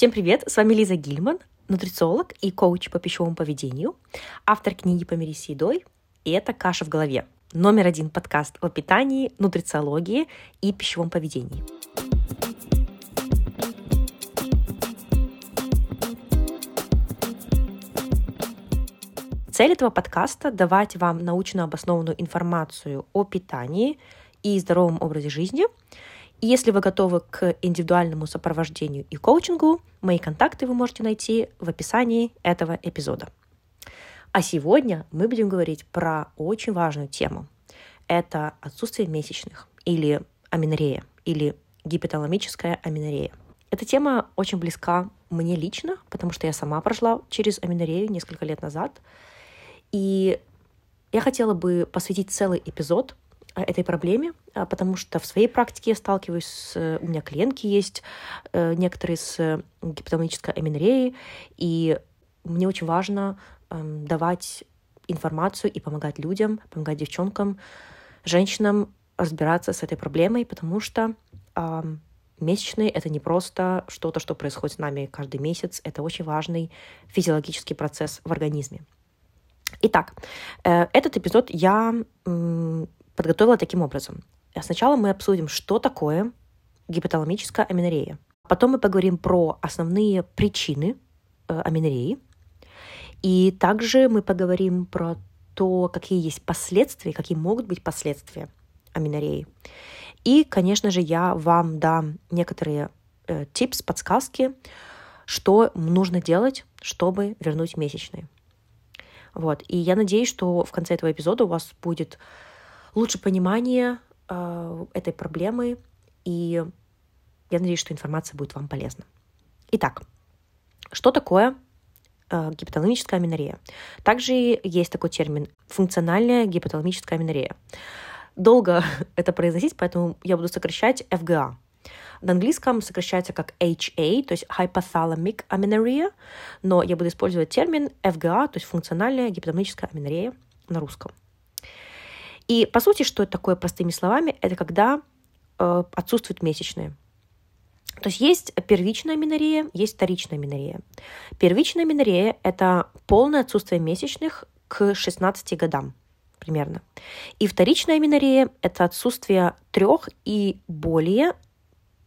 Всем привет, с вами Лиза Гильман, нутрициолог и коуч по пищевому поведению, автор книги «Помирись с едой», и это «Каша в голове», номер один подкаст о питании, нутрициологии и пищевом поведении. Цель этого подкаста – давать вам научно обоснованную информацию о питании и здоровом образе жизни. Если вы готовы к индивидуальному сопровождению и коучингу, мои контакты вы можете найти в описании этого эпизода. А сегодня мы будем говорить про очень важную тему. Это отсутствие месячных или аминорея, или гипоталамическая аминорея. Эта тема очень близка мне лично, потому что я сама прошла через аминорею несколько лет назад – и я хотела бы посвятить целый эпизод этой проблеме, э, потому что в своей практике я сталкиваюсь с... У меня клиентки есть, э, некоторые с гипотонической аминореей, и мне очень важно эм, давать информацию и помогать людям, помогать девчонкам, женщинам разбираться с этой проблемой, потому что э, месячные — это не просто что-то, что происходит с нами каждый месяц, это очень важный физиологический процесс в организме. Итак, э, этот эпизод я подготовила таким образом. Сначала мы обсудим, что такое гипоталамическая аминорея. Потом мы поговорим про основные причины э, аминореи. И также мы поговорим про то, какие есть последствия, какие могут быть последствия аминореи. И, конечно же, я вам дам некоторые э, подсказки, что нужно делать, чтобы вернуть месячные. Вот. И я надеюсь, что в конце этого эпизода у вас будет лучше понимание э, этой проблемы, и я надеюсь, что информация будет вам полезна. Итак, что такое э, гипоталамическая аминорея? Также есть такой термин функциональная гипоталамическая аминорея. Долго это произносить, поэтому я буду сокращать FGA. На английском сокращается как HA, то есть hypothalamic amenorrhea, но я буду использовать термин FGA, то есть функциональная гипоталамическая аменорея на русском. И по сути, что это такое простыми словами? Это когда э, отсутствуют месячные. То есть есть первичная аменорея, есть вторичная аменорея. Первичная аменорея – это полное отсутствие месячных к 16 годам примерно. И вторичная аменорея – это отсутствие трех и более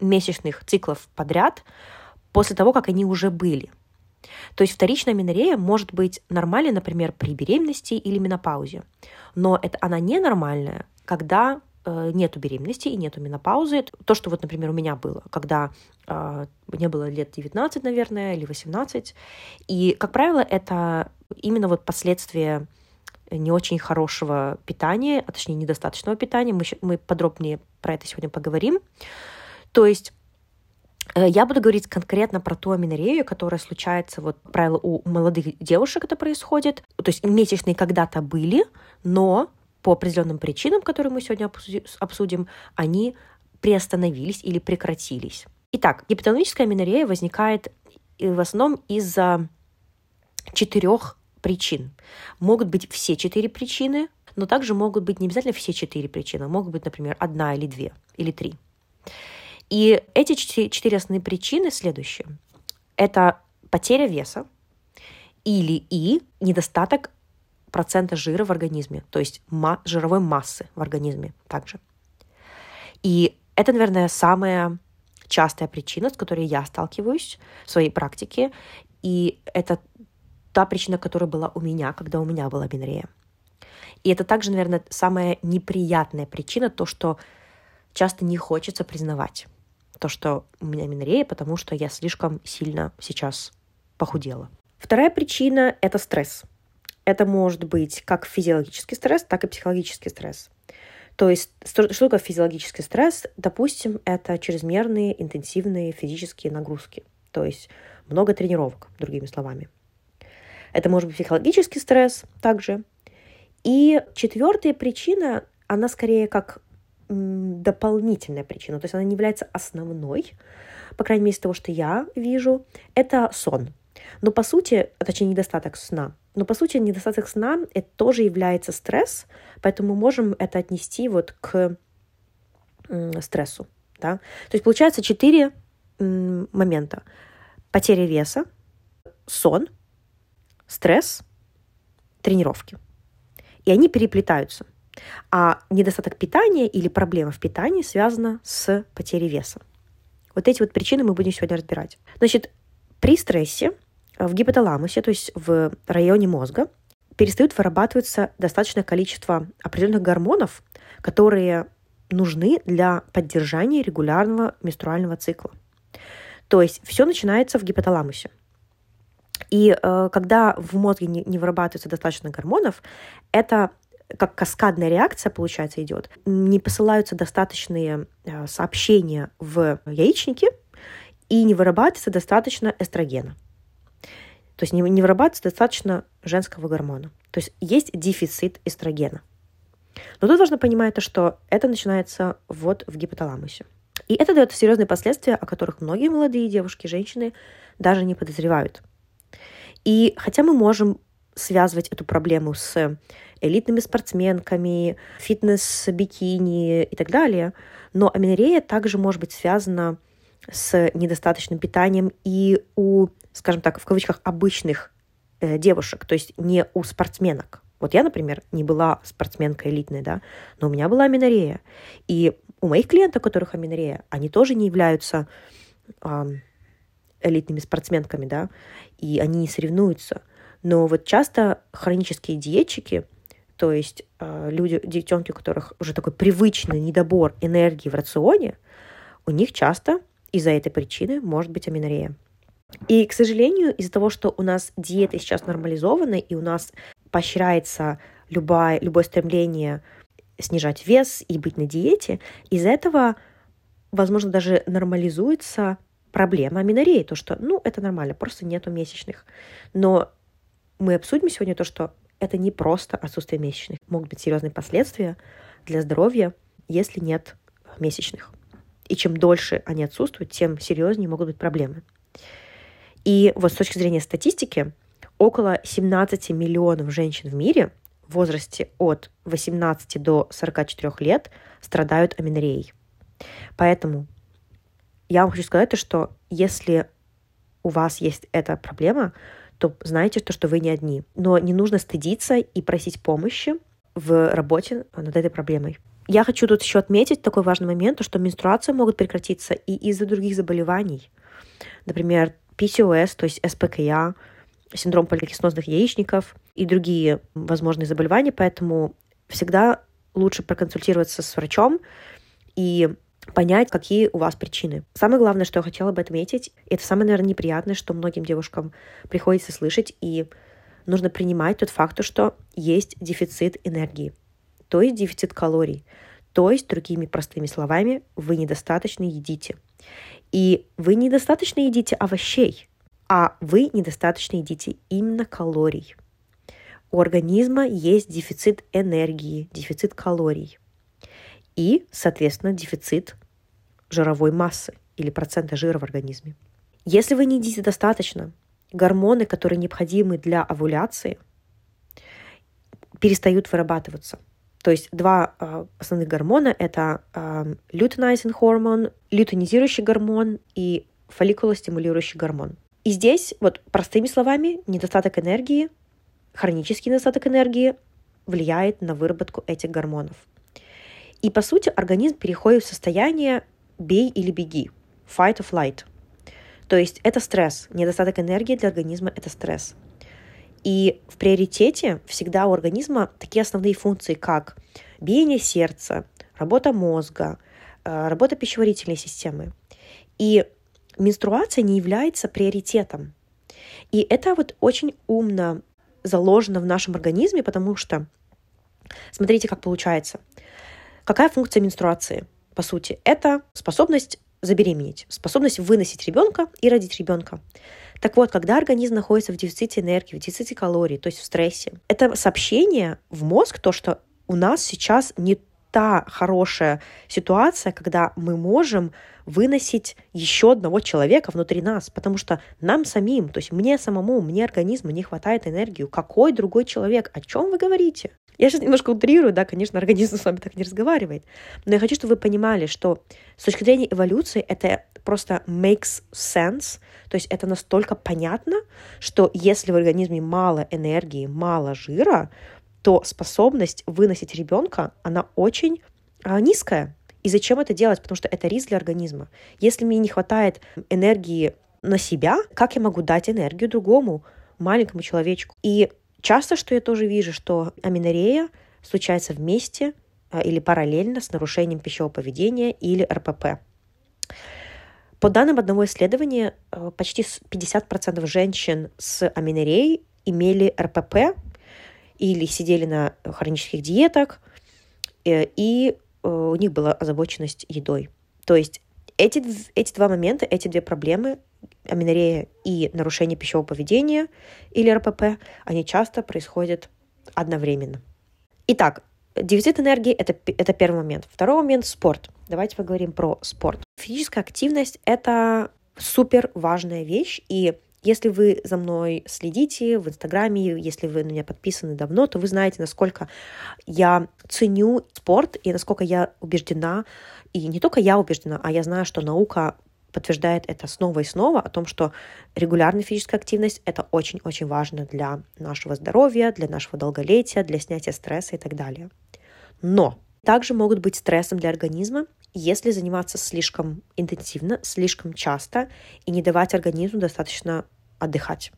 месячных циклов подряд после того, как они уже были. То есть вторичная менорея может быть нормальной, например, при беременности или менопаузе. Но это, она ненормальная, когда э, нету беременности и нету менопаузы. То, что вот, например, у меня было, когда э, мне было лет 19, наверное, или 18. И, как правило, это именно вот последствия не очень хорошего питания, а точнее недостаточного питания. Мы, мы подробнее про это сегодня поговорим. То есть я буду говорить конкретно про ту аминорею, которая случается, вот, правило, у молодых девушек это происходит. То есть месячные когда-то были, но по определенным причинам, которые мы сегодня обсудим, они приостановились или прекратились. Итак, гипоталамическая аминорея возникает э, в основном из-за четырех причин. Могут быть все четыре причины, но также могут быть не обязательно все четыре причины. Могут быть, например, одна или две, или три. И эти четыре основные причины следующие. Это потеря веса или и недостаток процента жира в организме, то есть ма- жировой массы в организме также. И это, наверное, самая частая причина, с которой я сталкиваюсь в своей практике. И это та причина, которая была у меня, когда у меня была бинрея. И это также, наверное, самая неприятная причина, то, что часто не хочется признавать то, что у меня минорея, потому что я слишком сильно сейчас похудела. Вторая причина – это стресс. Это может быть как физиологический стресс, так и психологический стресс. То есть, что такое физиологический стресс? Допустим, это чрезмерные интенсивные физические нагрузки. То есть много тренировок, другими словами. Это может быть психологический стресс также. И четвертая причина, она скорее как дополнительная причина, то есть она не является основной, по крайней мере, из того, что я вижу, это сон. Но по сути, точнее, недостаток сна. Но по сути, недостаток сна это тоже является стресс, поэтому мы можем это отнести вот к стрессу. Да? То есть получается четыре момента. потеря веса, сон, стресс, тренировки. И они переплетаются. А недостаток питания или проблема в питании связана с потерей веса. Вот эти вот причины мы будем сегодня разбирать. Значит, при стрессе в гипоталамусе, то есть в районе мозга, перестают вырабатываться достаточное количество определенных гормонов, которые нужны для поддержания регулярного менструального цикла. То есть все начинается в гипоталамусе. И э, когда в мозге не, не вырабатывается достаточно гормонов, это как каскадная реакция, получается, идет. Не посылаются достаточные э, сообщения в яичники, и не вырабатывается достаточно эстрогена. То есть не, не вырабатывается достаточно женского гормона. То есть есть дефицит эстрогена. Но тут важно понимать то, что это начинается вот в гипоталамусе. И это дает серьезные последствия, о которых многие молодые девушки, женщины даже не подозревают. И хотя мы можем связывать эту проблему с элитными спортсменками, фитнес-бикини и так далее, но аменорея также может быть связана с недостаточным питанием и у, скажем так, в кавычках, обычных э, девушек, то есть не у спортсменок. Вот я, например, не была спортсменкой элитной, да, но у меня была аменорея. И у моих клиентов, у которых аменорея, они тоже не являются э, элитными спортсменками, да, и они не соревнуются. Но вот часто хронические диетчики, то есть э, люди, девчонки, у которых уже такой привычный недобор энергии в рационе, у них часто из-за этой причины может быть аминорея. И, к сожалению, из-за того, что у нас диеты сейчас нормализованы, и у нас поощряется любое, любое стремление снижать вес и быть на диете, из-за этого, возможно, даже нормализуется проблема аминореи, то, что, ну, это нормально, просто нету месячных. Но мы обсудим сегодня то, что это не просто отсутствие месячных. Могут быть серьезные последствия для здоровья, если нет месячных. И чем дольше они отсутствуют, тем серьезнее могут быть проблемы. И вот с точки зрения статистики, около 17 миллионов женщин в мире в возрасте от 18 до 44 лет страдают аминореей. Поэтому я вам хочу сказать то, что если у вас есть эта проблема, то знайте, то, что вы не одни. Но не нужно стыдиться и просить помощи в работе над этой проблемой. Я хочу тут еще отметить такой важный момент, что менструации могут прекратиться и из-за других заболеваний. Например, PCOS, то есть СПКЯ, синдром поликистозных яичников и другие возможные заболевания, поэтому всегда лучше проконсультироваться с врачом и понять, какие у вас причины. Самое главное, что я хотела бы отметить, это самое, наверное, неприятное, что многим девушкам приходится слышать, и нужно принимать тот факт, что есть дефицит энергии то есть дефицит калорий. То есть, другими простыми словами, вы недостаточно едите. И вы недостаточно едите овощей, а вы недостаточно едите именно калорий. У организма есть дефицит энергии, дефицит калорий и, соответственно, дефицит жировой массы или процента жира в организме. Если вы не едите достаточно, гормоны, которые необходимы для овуляции, перестают вырабатываться – то есть два э, основных гормона — это э, лютeinizing гормон, лютeinизирующий гормон и фолликулостимулирующий гормон. И здесь, вот простыми словами, недостаток энергии, хронический недостаток энергии влияет на выработку этих гормонов. И, по сути, организм переходит в состояние «бей или беги» — fight or flight. То есть это стресс. Недостаток энергии для организма — это стресс. И в приоритете всегда у организма такие основные функции, как биение сердца, работа мозга, э, работа пищеварительной системы. И менструация не является приоритетом. И это вот очень умно заложено в нашем организме, потому что смотрите, как получается. Какая функция менструации? По сути, это способность забеременеть, способность выносить ребенка и родить ребенка. Так вот, когда организм находится в дефиците энергии, в дефиците калорий, то есть в стрессе, это сообщение в мозг, то, что у нас сейчас не та хорошая ситуация, когда мы можем выносить еще одного человека внутри нас, потому что нам самим, то есть мне самому, мне организму не хватает энергии. Какой другой человек? О чем вы говорите? Я сейчас немножко утрирую, да, конечно, организм с вами так не разговаривает. Но я хочу, чтобы вы понимали, что с точки зрения эволюции это просто makes sense, то есть это настолько понятно, что если в организме мало энергии, мало жира, то способность выносить ребенка, она очень а, низкая. И зачем это делать? Потому что это риск для организма. Если мне не хватает энергии на себя, как я могу дать энергию другому маленькому человечку? И часто, что я тоже вижу, что аминорея случается вместе а, или параллельно с нарушением пищевого поведения или РПП. По данным одного исследования, а, почти 50% женщин с аминореей имели РПП или сидели на хронических диетах, э, и Э, у них была озабоченность едой. То есть эти, эти два момента, эти две проблемы, аминорея и нарушение пищевого поведения или РПП, они часто происходят одновременно. Итак, дефицит энергии это, — это первый момент. Второй момент — спорт. Давайте поговорим про спорт. Физическая активность — это супер важная вещь, и если вы за мной следите в Инстаграме, если вы на меня подписаны давно, то вы знаете, насколько я ценю спорт и насколько я убеждена, и не только я убеждена, а я знаю, что наука подтверждает это снова и снова, о том, что регулярная физическая активность — это очень-очень важно для нашего здоровья, для нашего долголетия, для снятия стресса и так далее. Но также могут быть стрессом для организма, если заниматься слишком интенсивно, слишком часто и не давать организму достаточно отдыхать.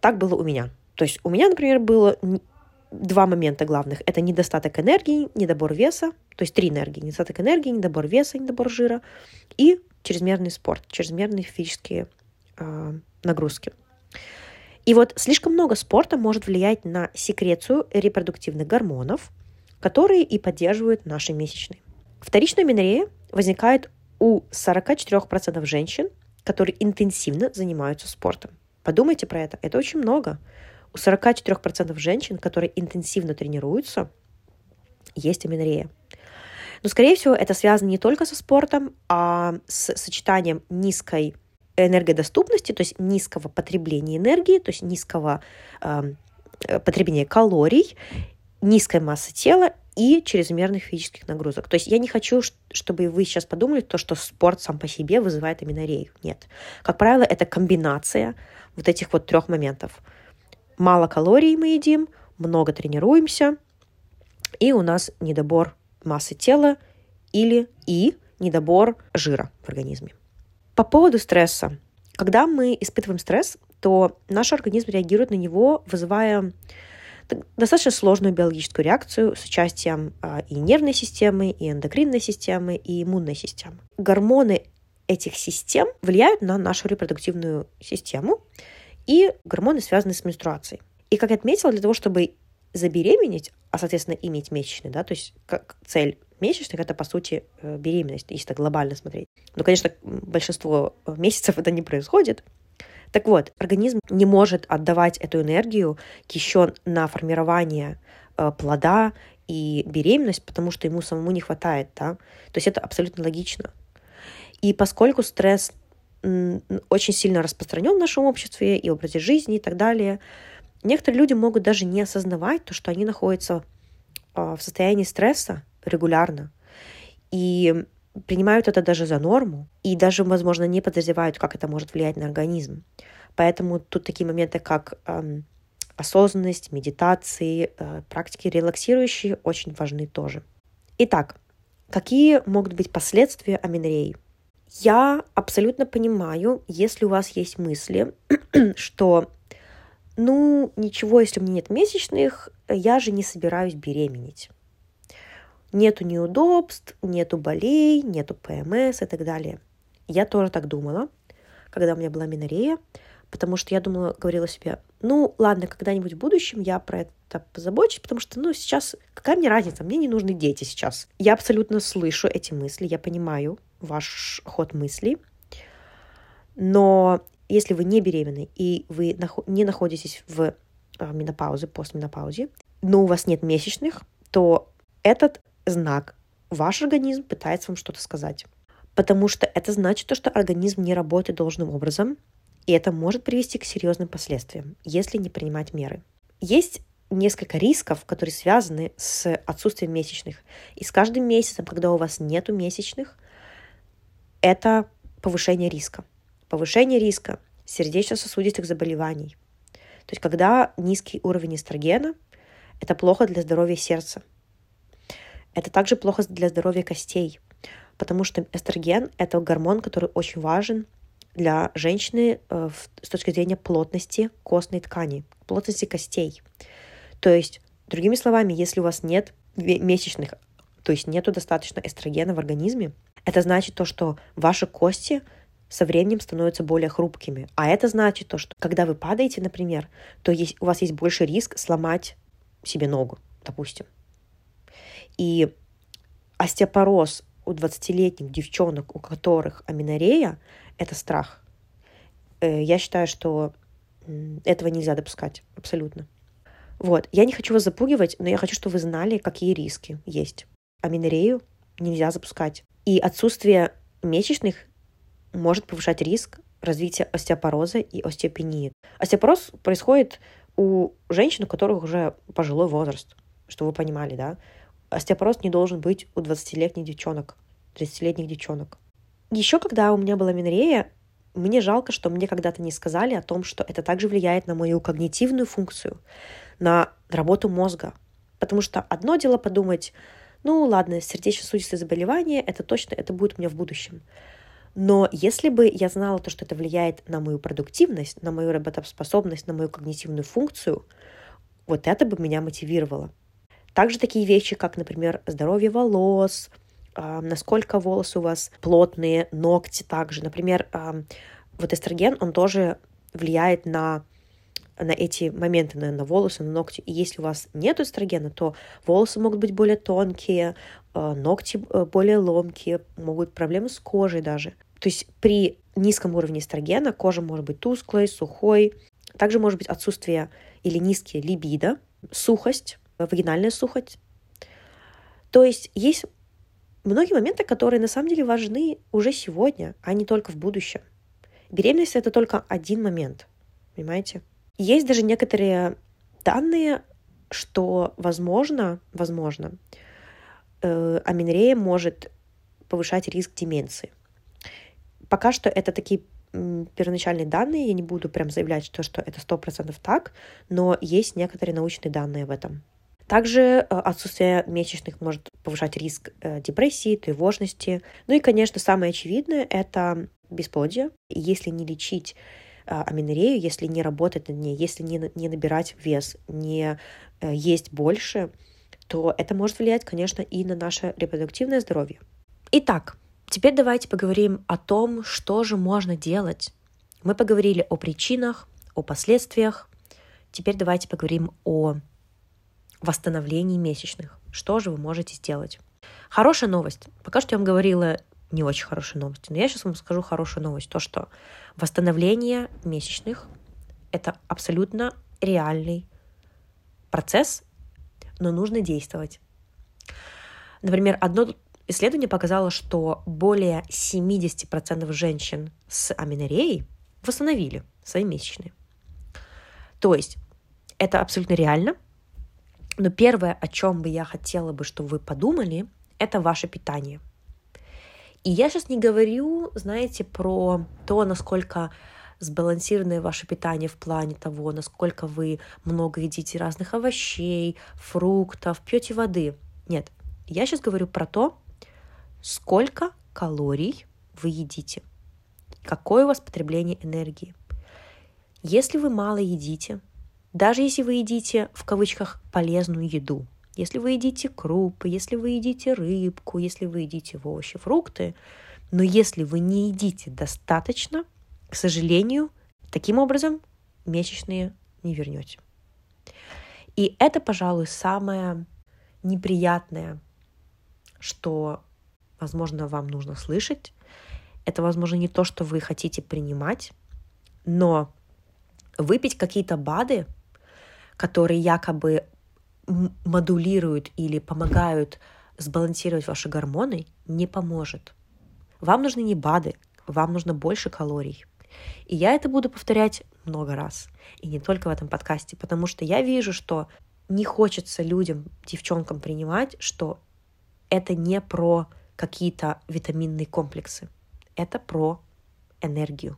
Так было у меня. То есть у меня, например, было два момента главных. Это недостаток энергии, недобор веса, то есть три энергии. Недостаток энергии, недобор веса, недобор жира и чрезмерный спорт, чрезмерные физические э, нагрузки. И вот слишком много спорта может влиять на секрецию репродуктивных гормонов, которые и поддерживают наши месячные. Вторичная менорея возникает у 44% женщин которые интенсивно занимаются спортом. Подумайте про это. Это очень много. У 44% женщин, которые интенсивно тренируются, есть аминорея. Но, скорее всего, это связано не только со спортом, а с сочетанием низкой энергодоступности, то есть низкого потребления энергии, то есть низкого э, потребления калорий, низкой массы тела и чрезмерных физических нагрузок. То есть я не хочу, чтобы вы сейчас подумали, то, что спорт сам по себе вызывает аминорею. Нет. Как правило, это комбинация вот этих вот трех моментов. Мало калорий мы едим, много тренируемся, и у нас недобор массы тела или и недобор жира в организме. По поводу стресса. Когда мы испытываем стресс, то наш организм реагирует на него, вызывая достаточно сложную биологическую реакцию с участием а, и нервной системы, и эндокринной системы, и иммунной системы. Гормоны этих систем влияют на нашу репродуктивную систему, и гормоны связаны с менструацией. И, как я отметила, для того, чтобы забеременеть, а, соответственно, иметь месячные, да, то есть как цель месячных — это, по сути, э, беременность, если так глобально смотреть. Но, конечно, большинство месяцев это не происходит, так вот, организм не может отдавать эту энергию еще на формирование э, плода и беременность, потому что ему самому не хватает, да. То есть это абсолютно логично. И поскольку стресс очень сильно распространен в нашем обществе и образе жизни и так далее, некоторые люди могут даже не осознавать то, что они находятся э, в состоянии стресса регулярно. И принимают это даже за норму и даже, возможно, не подозревают, как это может влиять на организм. Поэтому тут такие моменты, как осознанность, медитации, э, практики релаксирующие очень важны тоже. Итак, какие могут быть последствия аминореи? Я абсолютно понимаю, если у вас есть мысли, что ну, ничего, если у меня нет месячных, я же не собираюсь беременеть. Нету неудобств, нету болей, нету ПМС и так далее. Я тоже так думала, когда у меня была минорея, потому что я думала, говорила себе, ну ладно, когда-нибудь в будущем я про это позабочусь, потому что, ну, сейчас какая мне разница, мне не нужны дети сейчас. Я абсолютно слышу эти мысли, я понимаю ваш ход мыслей, но если вы не беременны и вы не находитесь в а, менопаузе, постменопаузе, но у вас нет месячных, то этот знак ваш организм пытается вам что-то сказать. Потому что это значит то, что организм не работает должным образом, и это может привести к серьезным последствиям, если не принимать меры. Есть несколько рисков, которые связаны с отсутствием месячных. И с каждым месяцем, когда у вас нет месячных, это повышение риска. Повышение риска сердечно-сосудистых заболеваний. То есть когда низкий уровень эстрогена, это плохо для здоровья сердца. Это также плохо для здоровья костей, потому что эстроген – это гормон, который очень важен для женщины э, с точки зрения плотности костной ткани, плотности костей. То есть, другими словами, если у вас нет месячных, то есть нету достаточно эстрогена в организме, это значит то, что ваши кости со временем становятся более хрупкими. А это значит то, что когда вы падаете, например, то есть, у вас есть больше риск сломать себе ногу, допустим. И остеопороз у 20-летних девчонок, у которых аминорея, это страх. Э, я считаю, что этого нельзя допускать абсолютно. Вот. Я не хочу вас запугивать, но я хочу, чтобы вы знали, какие риски есть. Аминорею нельзя запускать. И отсутствие месячных может повышать риск развития остеопороза и остеопении. Остеопороз происходит у женщин, у которых уже пожилой возраст, что вы понимали, да? Остеопороз не должен быть у 20-летних девчонок, 30-летних девчонок. Еще когда у меня была минорея, мне жалко, что мне когда-то не сказали о том, что это также влияет на мою когнитивную функцию, на работу мозга. Потому что одно дело подумать, ну ладно, сердечно-сосудистые заболевания, это точно, это будет у меня в будущем. Но если бы я знала то, что это влияет на мою продуктивность, на мою работоспособность, на мою когнитивную функцию, вот это бы меня мотивировало. Также такие вещи, как, например, здоровье волос, э, насколько волосы у вас плотные, ногти также. Например, э, вот эстроген, он тоже влияет на на эти моменты, на, на волосы, на ногти. И если у вас нет эстрогена, то волосы могут быть более тонкие, э, ногти э, более ломкие, могут быть проблемы с кожей даже. То есть при низком уровне эстрогена кожа может быть тусклой, сухой. Также может быть отсутствие или низкие либидо, сухость, вагинальная сухость. То есть есть многие моменты, которые на самом деле важны уже сегодня, а не только в будущем. Беременность это только один момент, понимаете? Есть даже некоторые данные, что возможно, возможно, э, аминорея может повышать риск деменции. Пока что это такие первоначальные данные, я не буду прям заявлять, что, что это сто процентов так, но есть некоторые научные данные в этом. Также э, отсутствие месячных может повышать риск э, депрессии, тревожности. Ну и, конечно, самое очевидное – это бесплодие. Если не лечить аминорею, если не работать над ней, если не, не набирать вес, не есть больше, то это может влиять, конечно, и на наше репродуктивное здоровье. Итак, теперь давайте поговорим о том, что же можно делать. Мы поговорили о причинах, о последствиях. Теперь давайте поговорим о восстановлении месячных. Что же вы можете сделать? Хорошая новость. Пока что я вам говорила не очень хорошие новости, но я сейчас вам скажу хорошую новость. То, что восстановление месячных – это абсолютно реальный процесс, но нужно действовать. Например, одно исследование показало, что более 70% женщин с аминореей восстановили свои месячные. То есть это абсолютно реально – но первое, о чем бы я хотела бы, чтобы вы подумали, это ваше питание. И я сейчас не говорю, знаете, про то, насколько сбалансированное ваше питание в плане того, насколько вы много едите разных овощей, фруктов, пьете воды. Нет, я сейчас говорю про то, сколько калорий вы едите, какое у вас потребление энергии. Если вы мало едите, даже если вы едите, в кавычках, полезную еду, если вы едите крупы, если вы едите рыбку, если вы едите овощи, фрукты, но если вы не едите достаточно, к сожалению, таким образом месячные не вернете. И это, пожалуй, самое неприятное, что, возможно, вам нужно слышать. Это, возможно, не то, что вы хотите принимать, но выпить какие-то БАДы которые якобы модулируют или помогают сбалансировать ваши гормоны, не поможет. Вам нужны не БАДы, вам нужно больше калорий. И я это буду повторять много раз. И не только в этом подкасте, потому что я вижу, что не хочется людям, девчонкам принимать, что это не про какие-то витаминные комплексы. Это про энергию.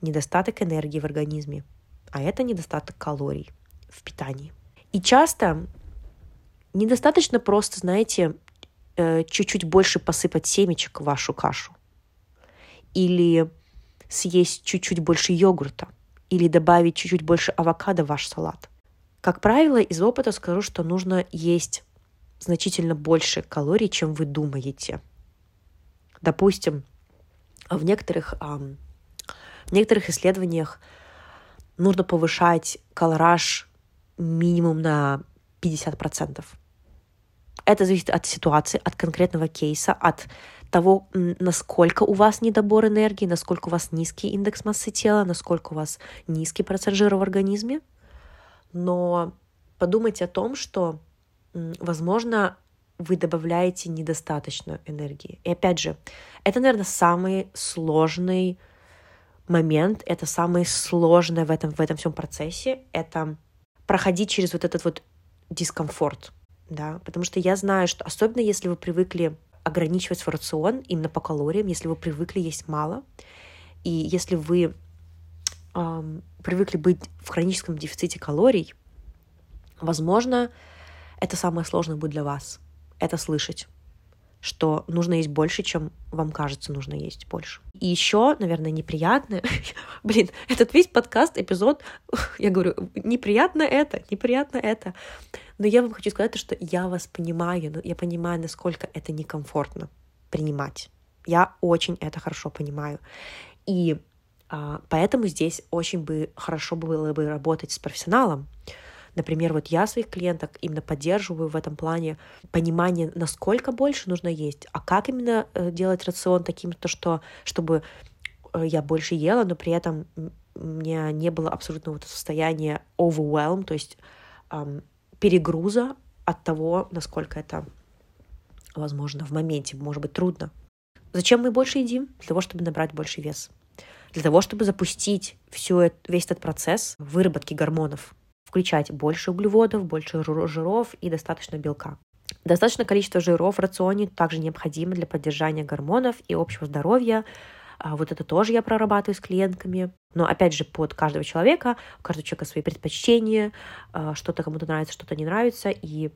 Недостаток энергии в организме, а это недостаток калорий в питании. И часто недостаточно просто, знаете, э, чуть-чуть больше посыпать семечек в вашу кашу. Или съесть чуть-чуть больше йогурта. Или добавить чуть-чуть больше авокадо в ваш салат. Как правило, из опыта скажу, что нужно есть значительно больше калорий, чем вы думаете. Допустим, в некоторых, в некоторых исследованиях нужно повышать колораж минимум на 50%. Это зависит от ситуации, от конкретного кейса, от того, насколько у вас недобор энергии, насколько у вас низкий индекс массы тела, насколько у вас низкий процент жира в организме. Но подумайте о том, что, возможно, вы добавляете недостаточно энергии. И опять же, это, наверное, самый сложный момент, это самое сложное в этом, в этом всем процессе, это проходить через вот этот вот дискомфорт, да, потому что я знаю, что особенно если вы привыкли ограничивать свой рацион именно по калориям, если вы привыкли есть мало, и если вы эм, привыкли быть в хроническом дефиците калорий, возможно, это самое сложное будет для вас, это слышать что нужно есть больше, чем вам кажется нужно есть больше. И еще, наверное, неприятно, блин, этот весь подкаст, эпизод, я говорю, неприятно это, неприятно это. Но я вам хочу сказать, что я вас понимаю, я понимаю, насколько это некомфортно принимать. Я очень это хорошо понимаю. И а, поэтому здесь очень бы хорошо было бы работать с профессионалом, Например, вот я своих клиенток именно поддерживаю в этом плане понимание, насколько больше нужно есть, а как именно э, делать рацион таким, то что, чтобы э, я больше ела, но при этом у меня не было абсолютно вот состояния overwhelm, то есть эм, перегруза от того, насколько это возможно в моменте, может быть трудно. Зачем мы больше едим? Для того, чтобы набрать больше вес. Для того, чтобы запустить всю, весь этот процесс выработки гормонов включать больше углеводов, больше жиров и достаточно белка. Достаточное количество жиров в рационе также необходимо для поддержания гормонов и общего здоровья. А вот это тоже я прорабатываю с клиентками. Но опять же, под каждого человека, у каждого человека свои предпочтения, а, что-то кому-то нравится, что-то не нравится. И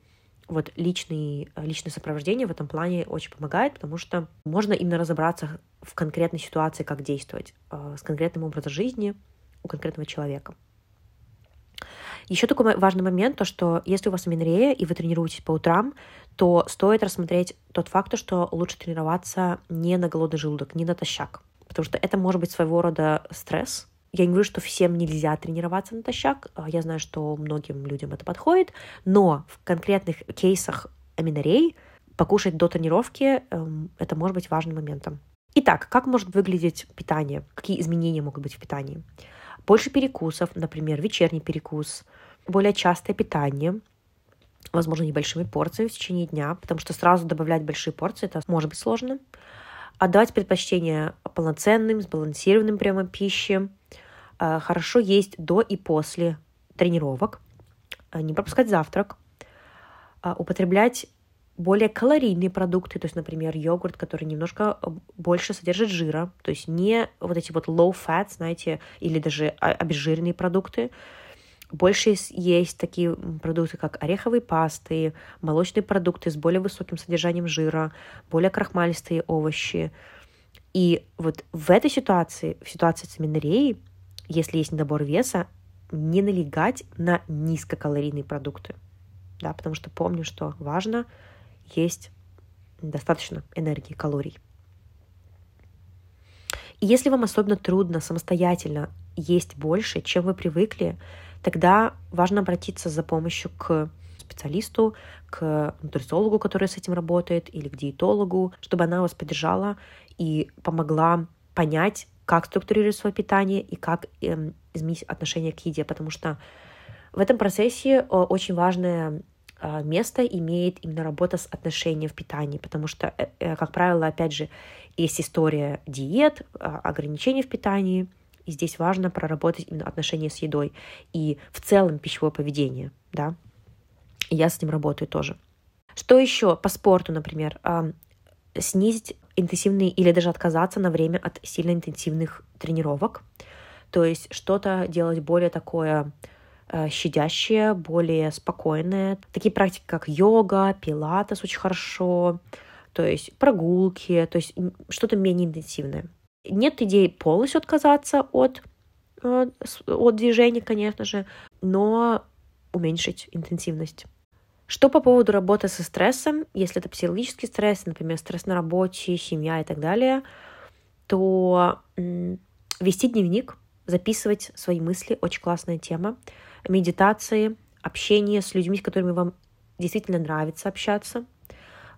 вот личный, личное сопровождение в этом плане очень помогает, потому что можно именно разобраться в конкретной ситуации, как действовать а, с конкретным образом жизни у конкретного человека. Еще такой важный момент, то что если у вас аминорея и вы тренируетесь по утрам, то стоит рассмотреть тот факт, что лучше тренироваться не на голодный желудок, не натощак. Потому что это может быть своего рода стресс. Я не говорю, что всем нельзя тренироваться натощак. А, я знаю, что многим людям это подходит. Но в конкретных кейсах аминорей покушать до тренировки эм, это может быть важным моментом. Итак, как может выглядеть питание? Какие изменения могут быть в питании? Больше перекусов, например, вечерний перекус, более частое питание, возможно, небольшими порциями в течение дня, потому что сразу добавлять большие порции это может быть сложно. Отдавать предпочтение полноценным, сбалансированным приемам пищи. А, хорошо есть до и после тренировок. А, не пропускать завтрак. А, употреблять более калорийные продукты, то есть, например, йогурт, который немножко э, больше содержит жира, то есть не вот эти вот low fat, знаете, или даже обезжиренные продукты. Больше есть такие продукты, как ореховые пасты, молочные продукты с более высоким содержанием жира, более крахмалистые овощи. И вот в этой ситуации, в ситуации с аминореей, если есть недобор веса, не налегать на низкокалорийные продукты. Да, потому что помню, что важно – есть достаточно энергии, калорий. И если вам особенно трудно самостоятельно есть больше, чем вы привыкли, тогда важно обратиться за помощью к специалисту, к нутрициологу, который с этим работает, или к диетологу, чтобы она вас поддержала и помогла понять, как структурировать свое питание и как эм, изменить отношение к еде, потому что в этом процессе очень важная а, место имеет именно работа с отношением в питании, потому что, э, э, как правило, опять же, есть история диет, ограничений в питании, и здесь важно проработать именно отношения с едой и в целом пищевое поведение, да. И я с ним работаю тоже. Что еще по спорту, например? Снизить интенсивные или даже отказаться на время от сильно интенсивных тренировок. То есть что-то делать более такое э, щадящее, более спокойное. Такие практики, как йога, пилатес очень хорошо, то есть прогулки, то есть что-то менее интенсивное. Нет идеи полностью отказаться от, э, от движения, конечно же, но уменьшить интенсивность. Что по поводу работы со стрессом, если это психологический стресс, например, стресс на работе, семья и так далее, то вести дневник, записывать свои мысли, очень классная тема. Медитации, общение с людьми, с которыми вам действительно нравится общаться.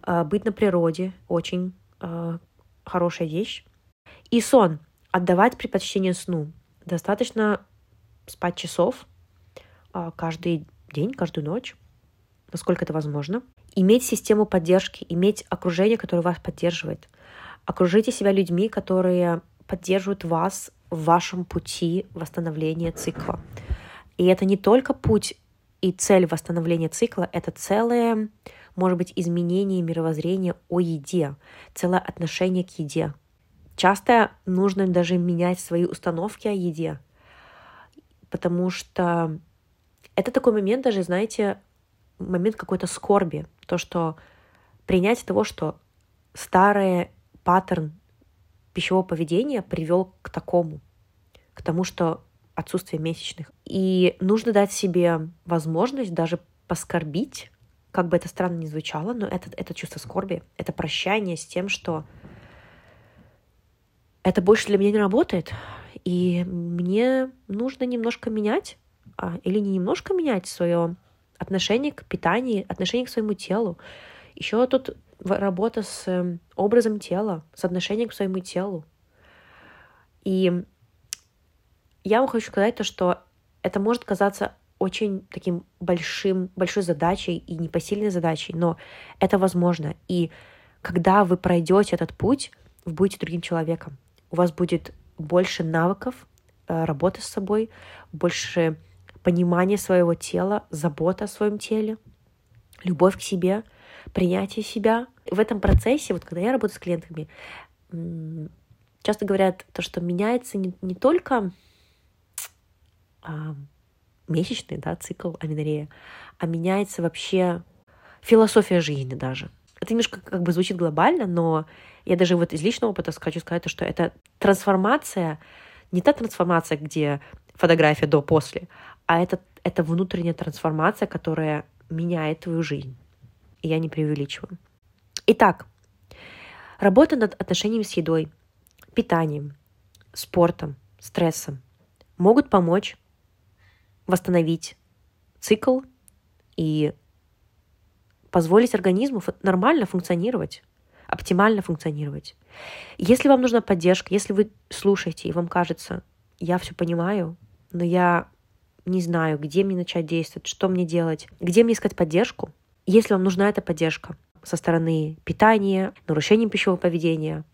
А, быть на природе, очень а, хорошая вещь. И сон. Отдавать предпочтение сну. Достаточно спать часов а, каждый день, каждую ночь насколько это возможно. Иметь систему поддержки, иметь окружение, которое вас поддерживает. Окружите себя людьми, которые поддерживают вас в вашем пути восстановления цикла. И это не только путь и цель восстановления цикла, это целое, может быть, изменение мировоззрения о еде, целое отношение к еде. Часто нужно даже менять свои установки о еде, потому что это такой момент даже, знаете, момент какой-то скорби, то, что принять того, что старый паттерн пищевого поведения привел к такому, к тому, что отсутствие месячных. И нужно дать себе возможность даже поскорбить, как бы это странно ни звучало, но это, это чувство скорби, это прощание с тем, что это больше для меня не работает, и мне нужно немножко менять, а, или не немножко менять свое отношение к питанию, отношение к своему телу. Еще тут работа с эм, образом тела, с отношением к своему телу. И я вам хочу сказать то, что это может казаться очень таким большим, большой задачей и непосильной задачей, но это возможно. И когда вы пройдете этот путь, вы будете другим человеком. У вас будет больше навыков э, работы с собой, больше понимание своего тела, забота о своем теле, любовь к себе, принятие себя. В этом процессе, вот когда я работаю с клиентами, часто говорят то, что меняется не, не только а, месячный да, цикл аминорея, а меняется вообще философия жизни даже. Это немножко как бы звучит глобально, но я даже вот из личного опыта хочу сказать, что это трансформация, не та трансформация, где фотография до-после, а это, это внутренняя трансформация, которая меняет твою жизнь. И я не преувеличиваю. Итак, работа над отношениями с едой, питанием, спортом, стрессом могут помочь восстановить цикл и позволить организму нормально функционировать, оптимально функционировать. Если вам нужна поддержка, если вы слушаете и вам кажется, я все понимаю, но я не знаю, где мне начать действовать, что мне делать, где мне искать поддержку. Если вам нужна эта поддержка со стороны питания, нарушения пищевого поведения,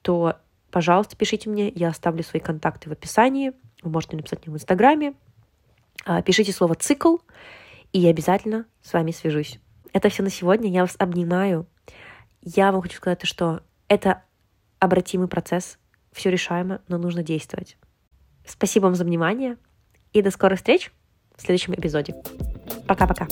то, пожалуйста, пишите мне, я оставлю свои контакты в описании, вы можете написать мне в Инстаграме, а, пишите слово «цикл», и я обязательно с вами свяжусь. Это все на сегодня, я вас обнимаю. Я вам хочу сказать, что это обратимый процесс, все решаемо, но нужно действовать. Спасибо вам за внимание и до скорых встреч в следующем эпизоде. Пока-пока.